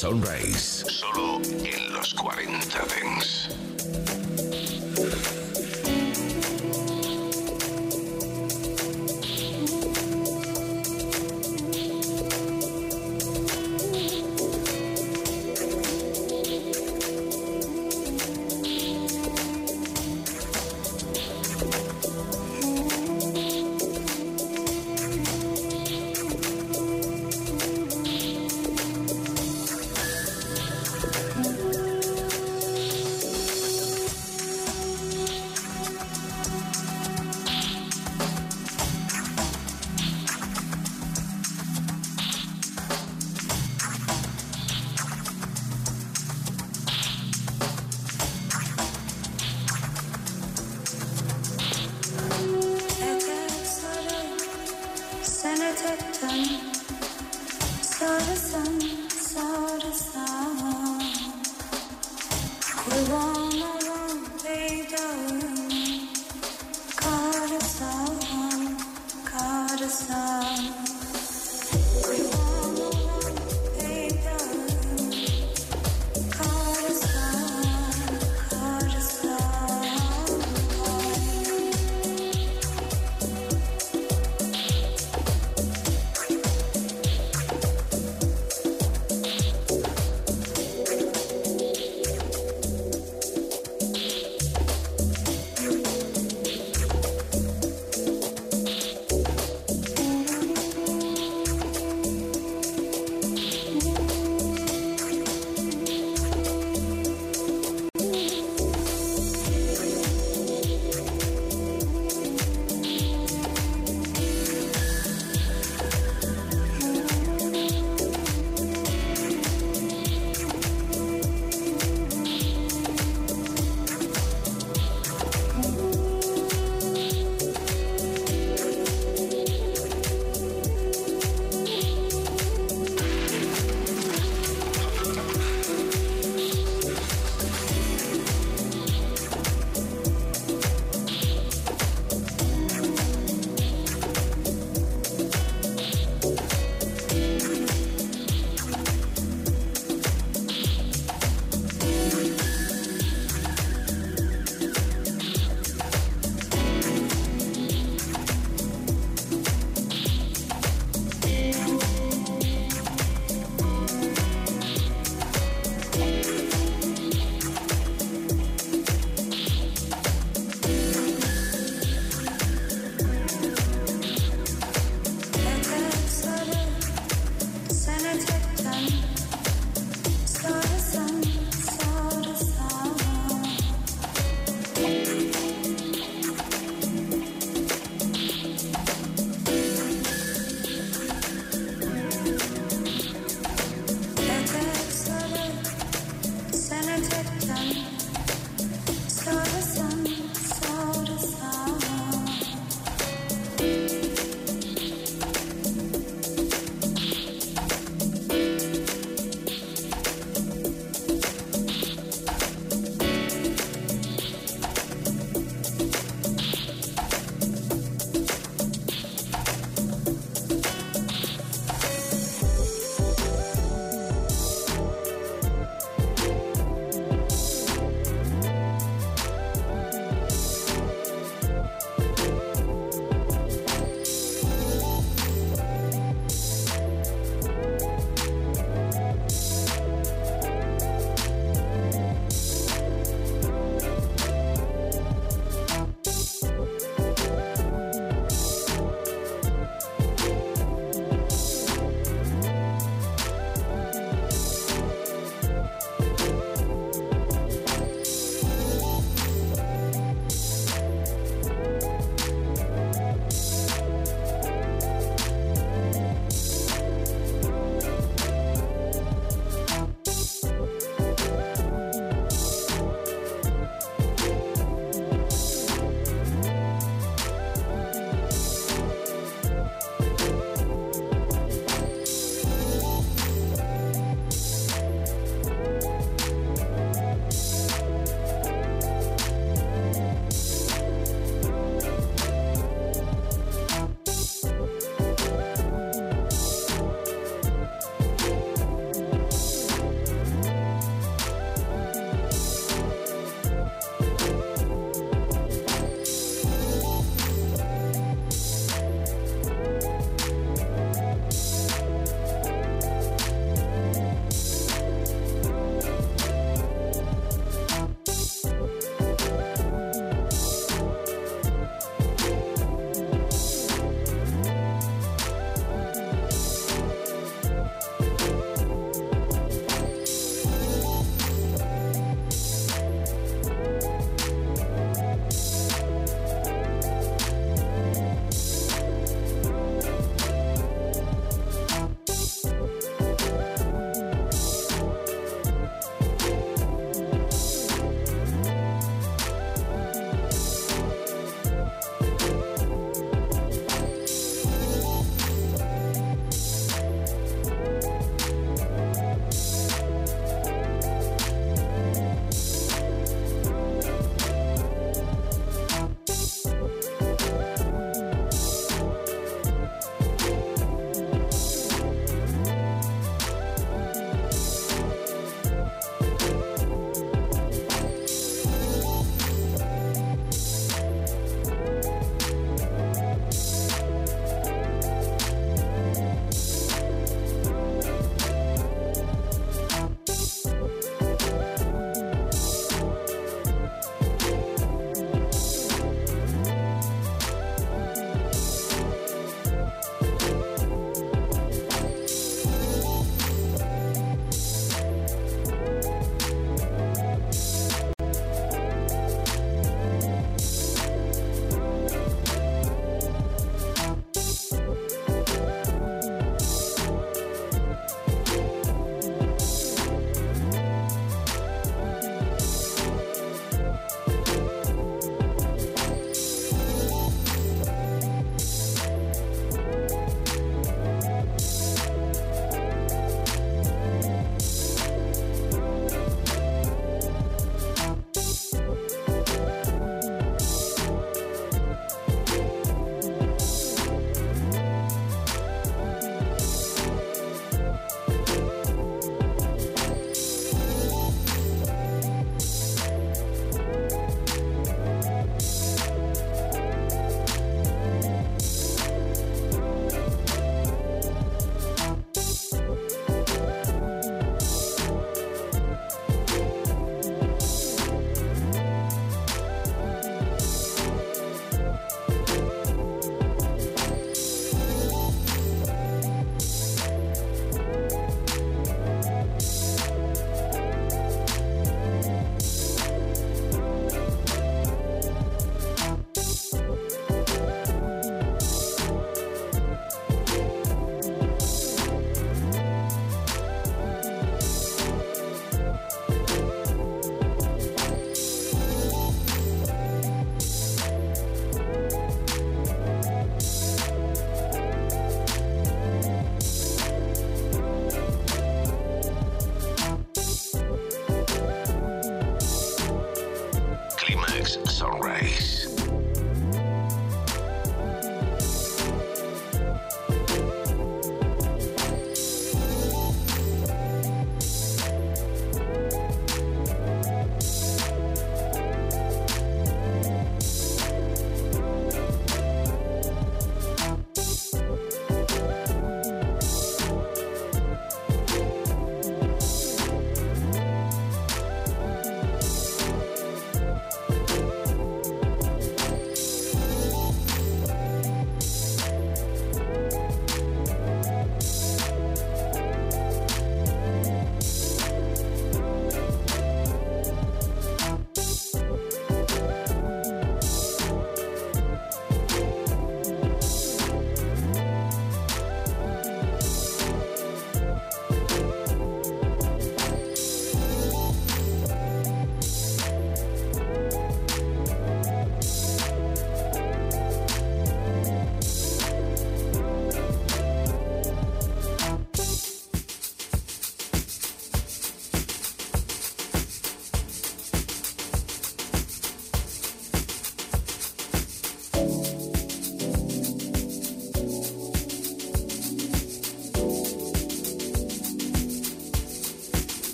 Sunrise.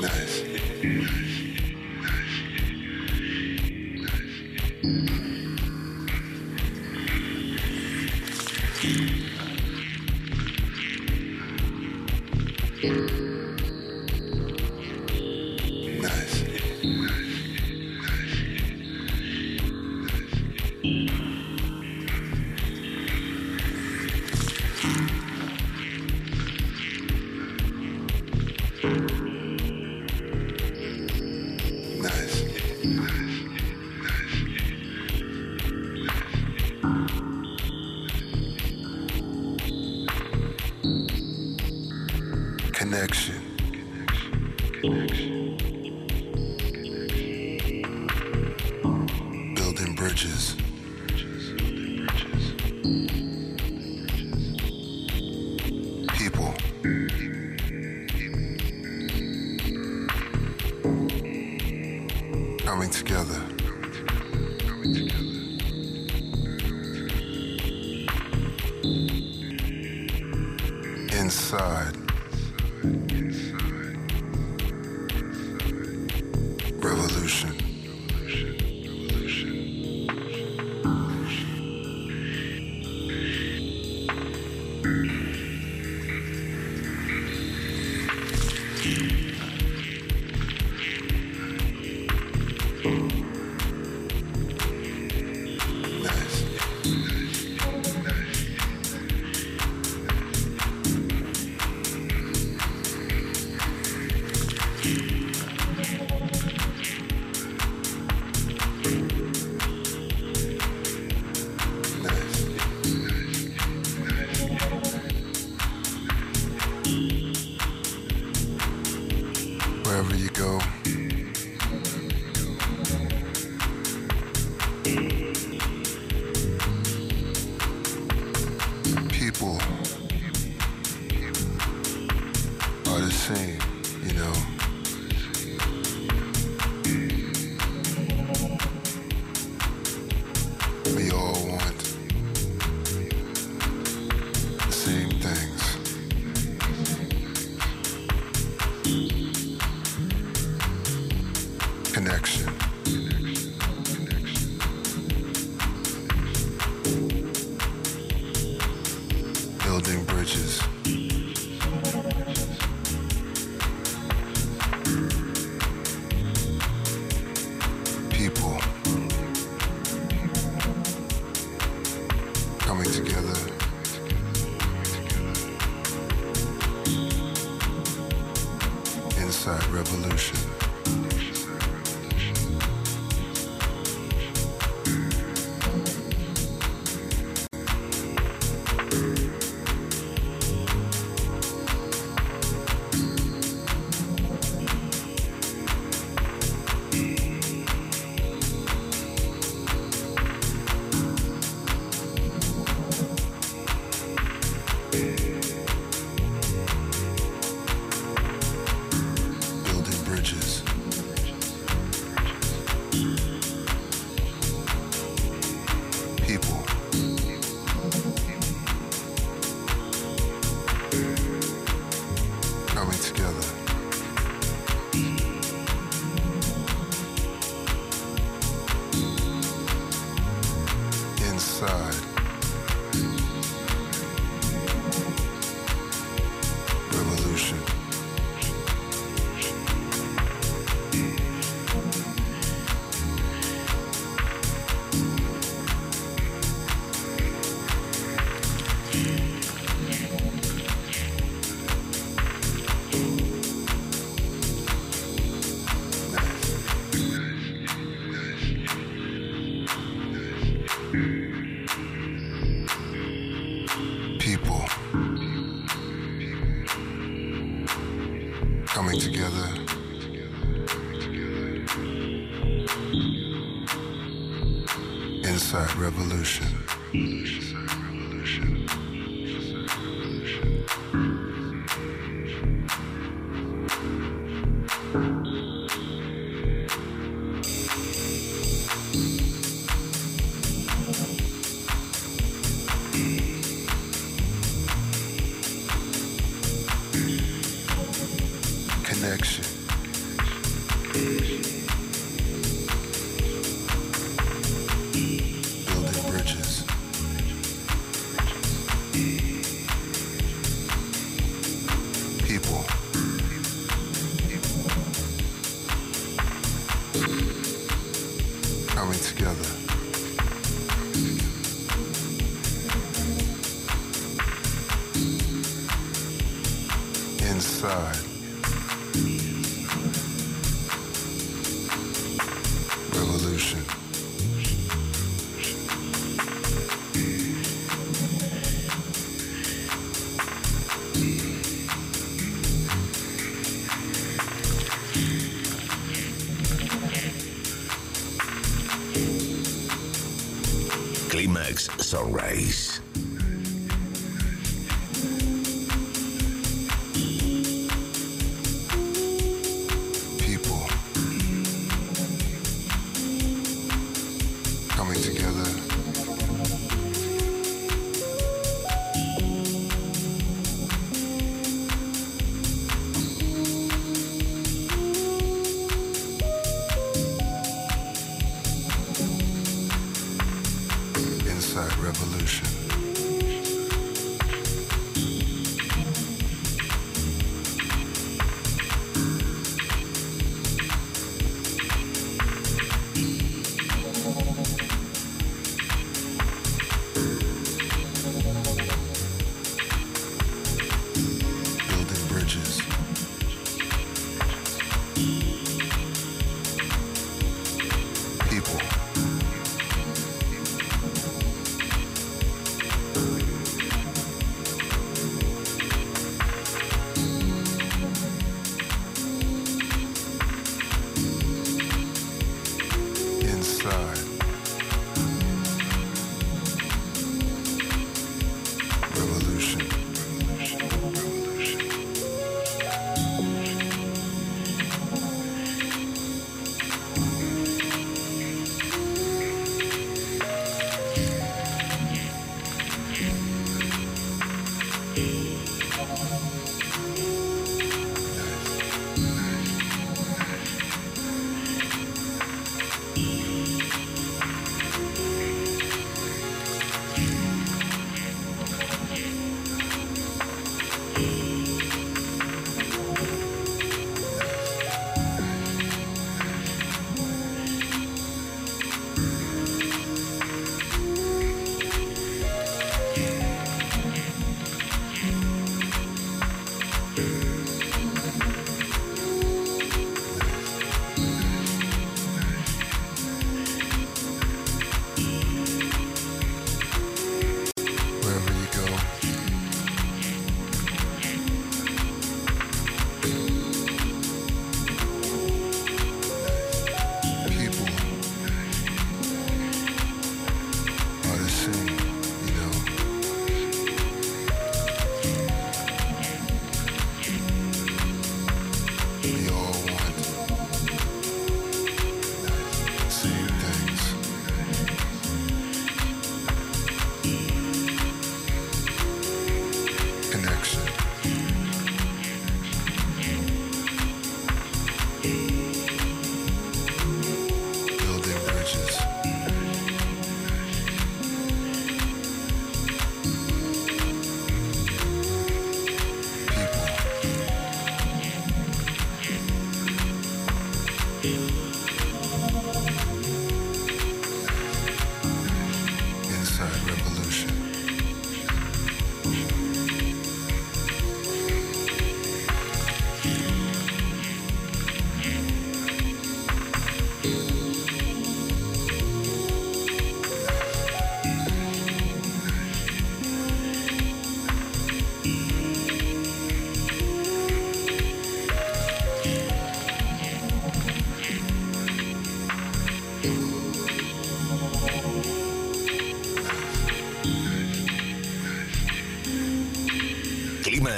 Nice. nice. nice. nice. Alex Race.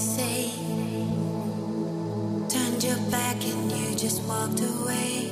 say. Turned your back and you just walked away.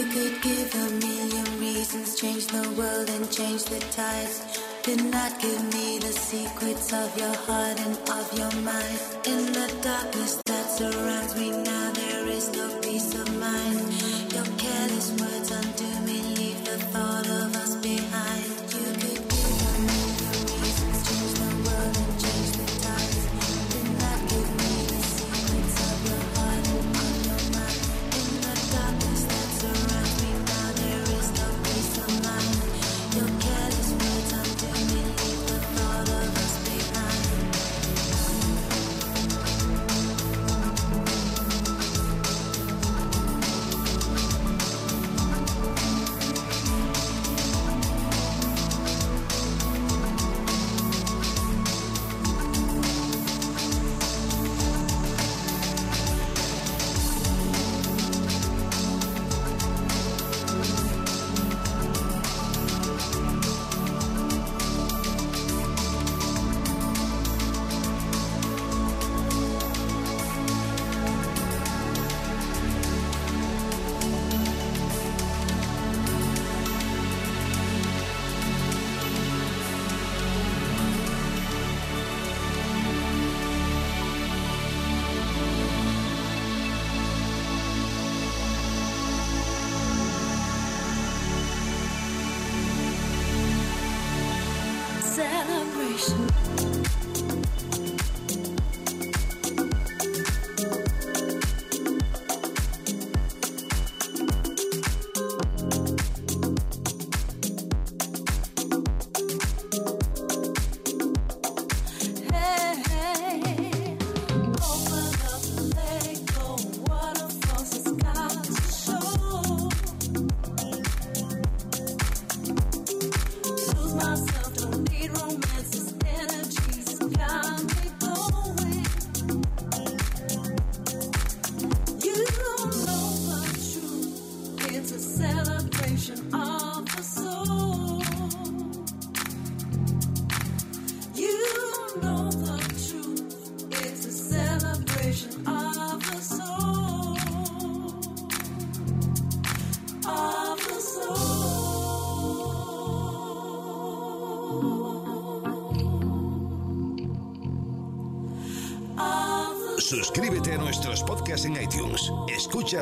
Could give a million reasons, change the world and change the tides. Did not give me the secrets of your heart and of your mind. In the darkness that surrounds me Romance.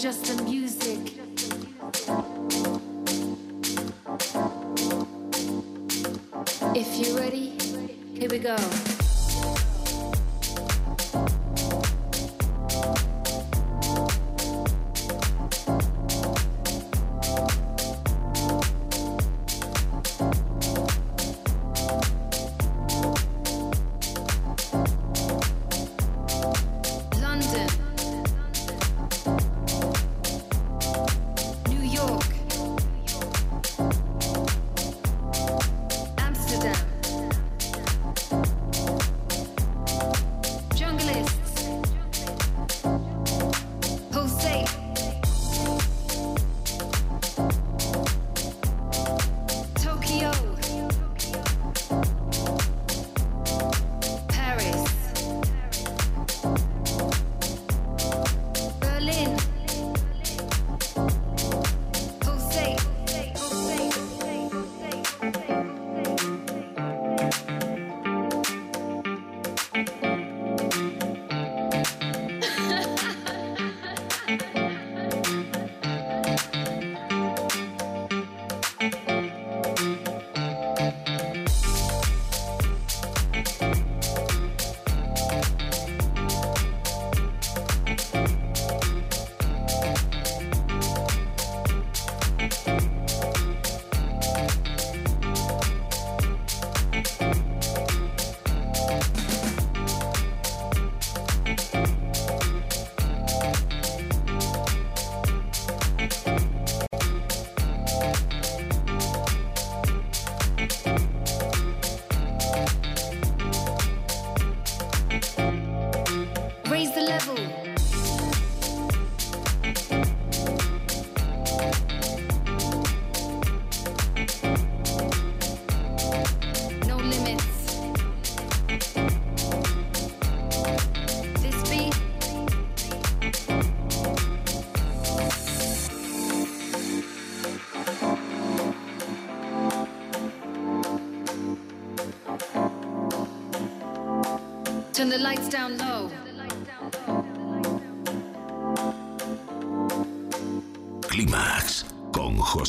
just in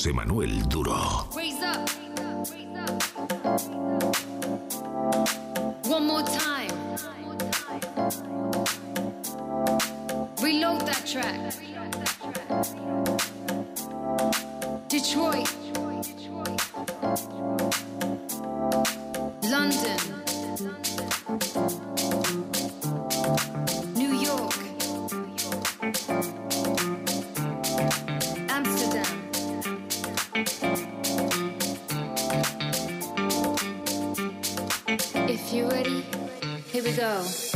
José Manuel Duro. Here we go.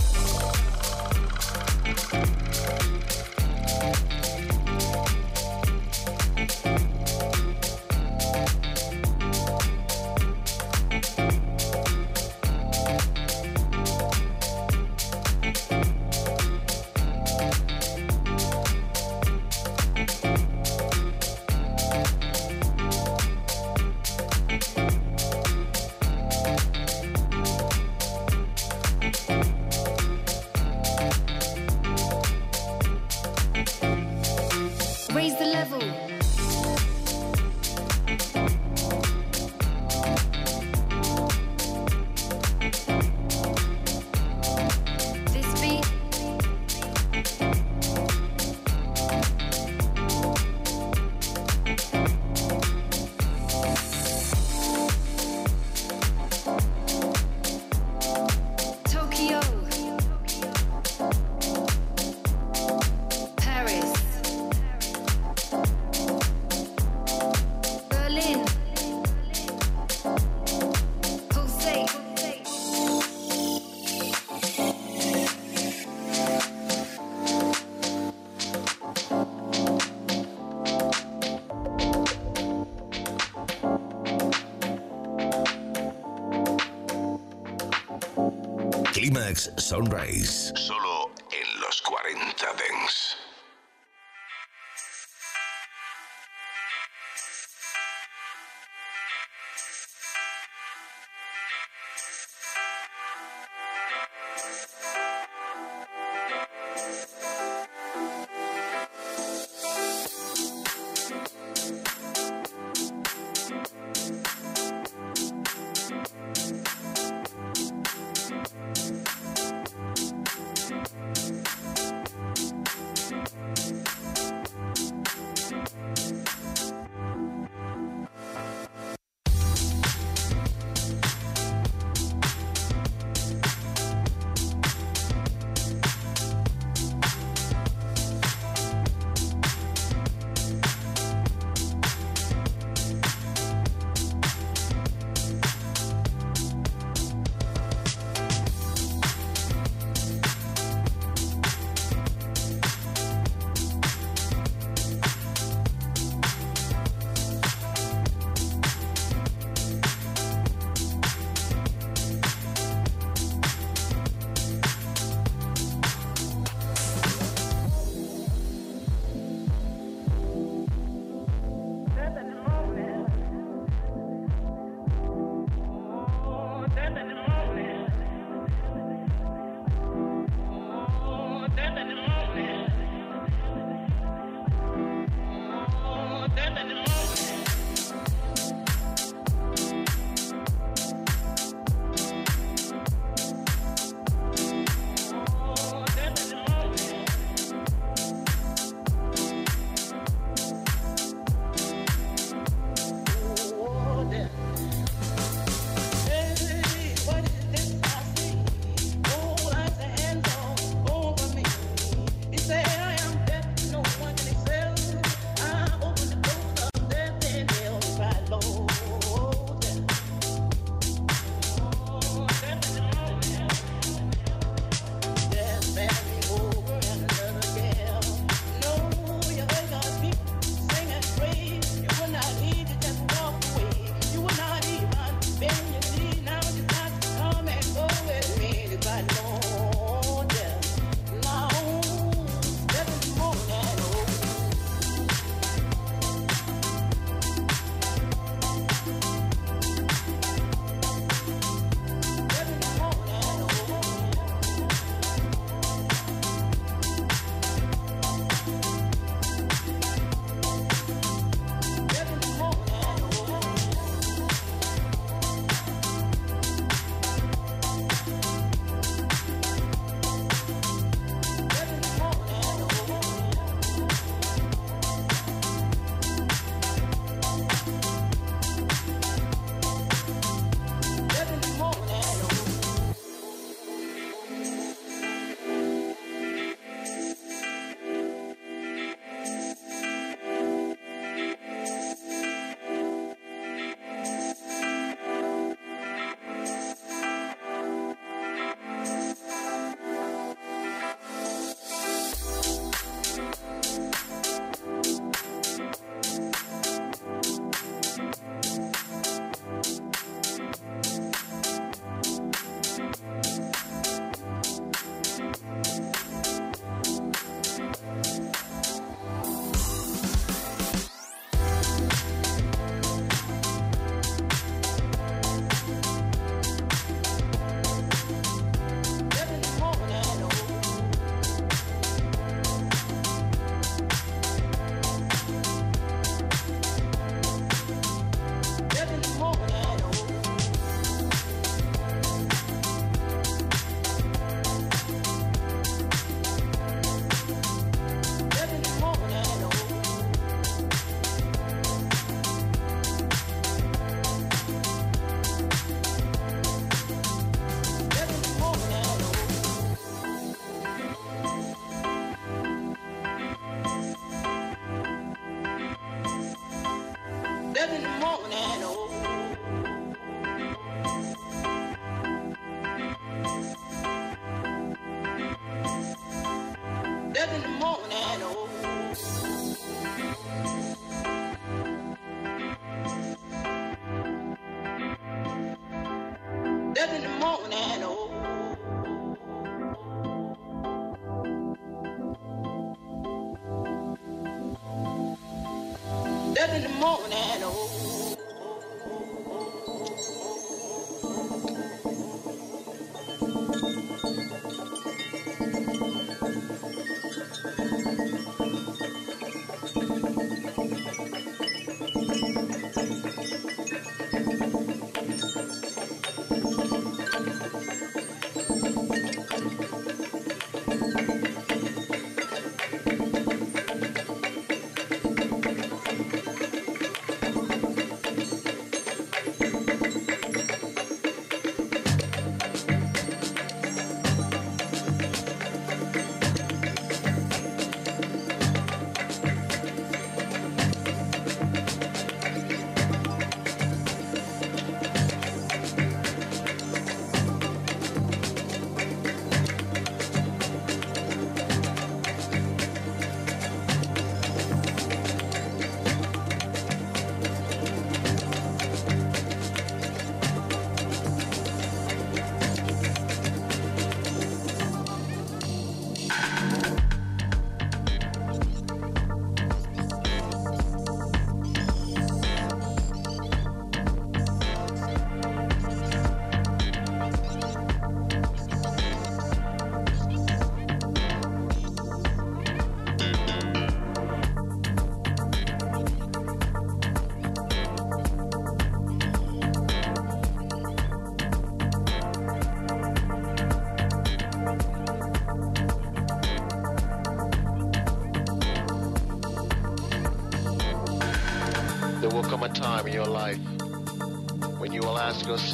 Sunrise.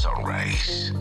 sunrise.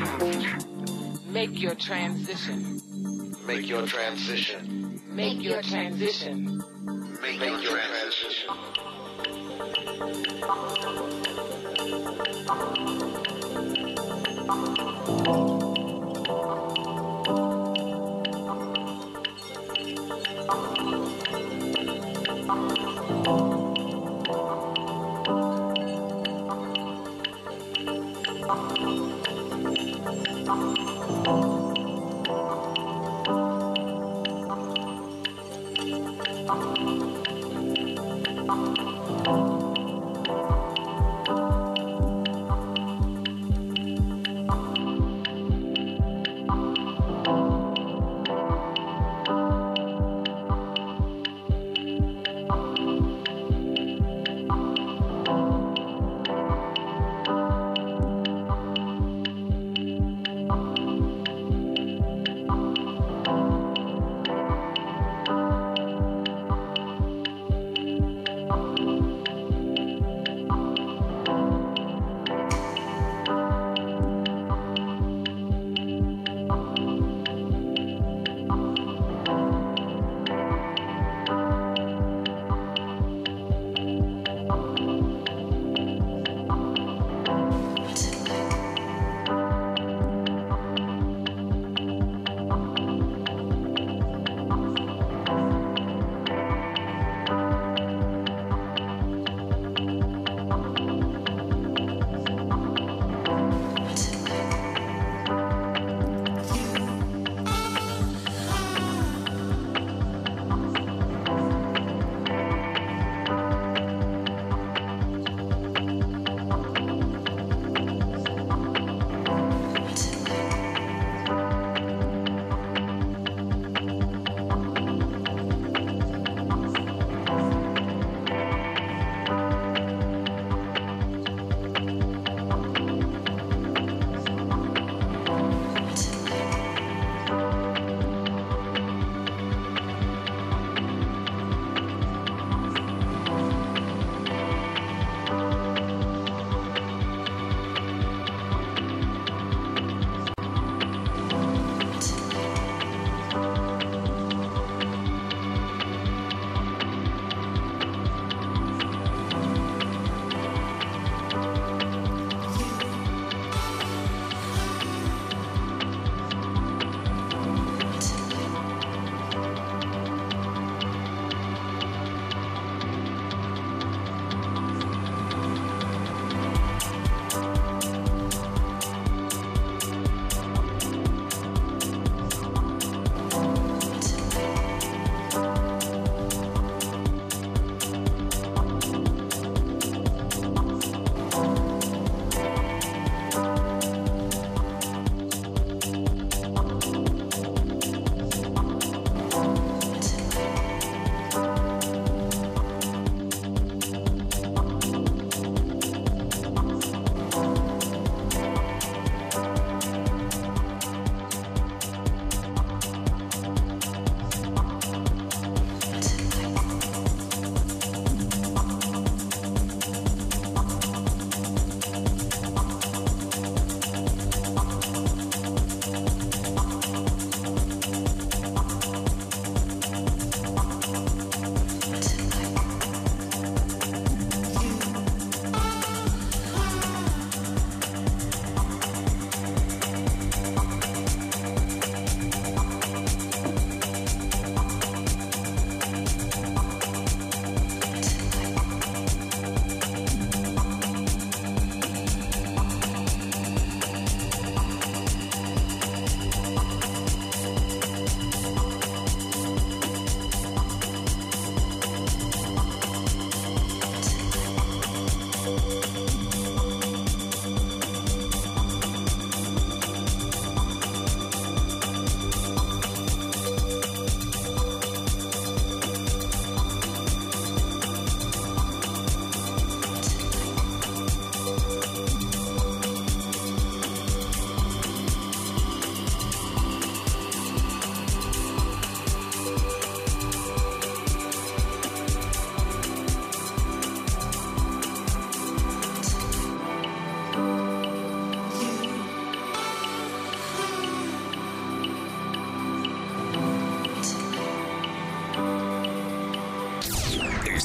Make your transition. Make your transition. Make your transition. Make your transition. Make your transition.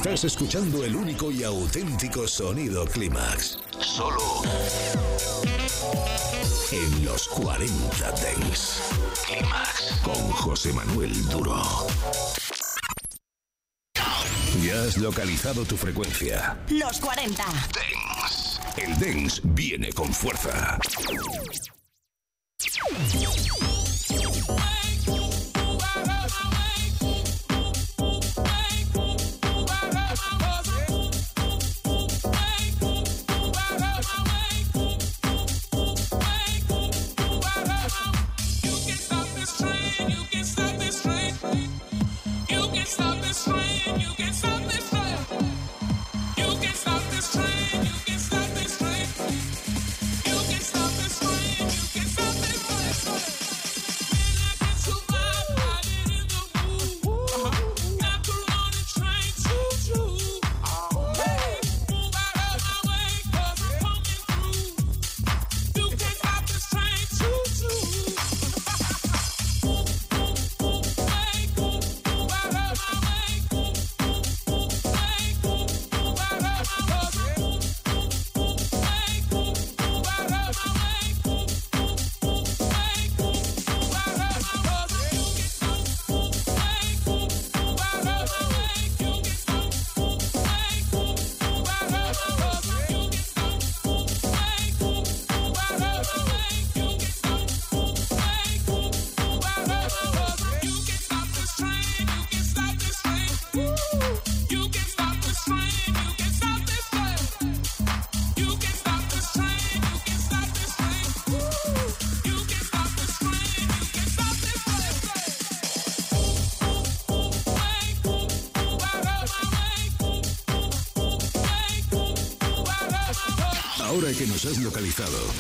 Estás escuchando el único y auténtico sonido Clímax. Solo en los 40 Dents. Clímax con José Manuel Duro. Ya has localizado tu frecuencia. Los 40. Dance. El Dance viene con fuerza.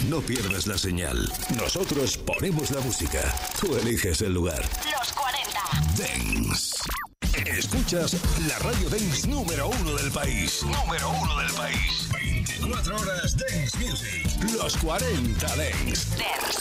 No pierdas la señal. Nosotros ponemos la música. Tú eliges el lugar. Los 40. Dance. Escuchas la radio Dance número uno del país. Número uno del país. 24 horas Dance Music. Los 40 Dance. Dance.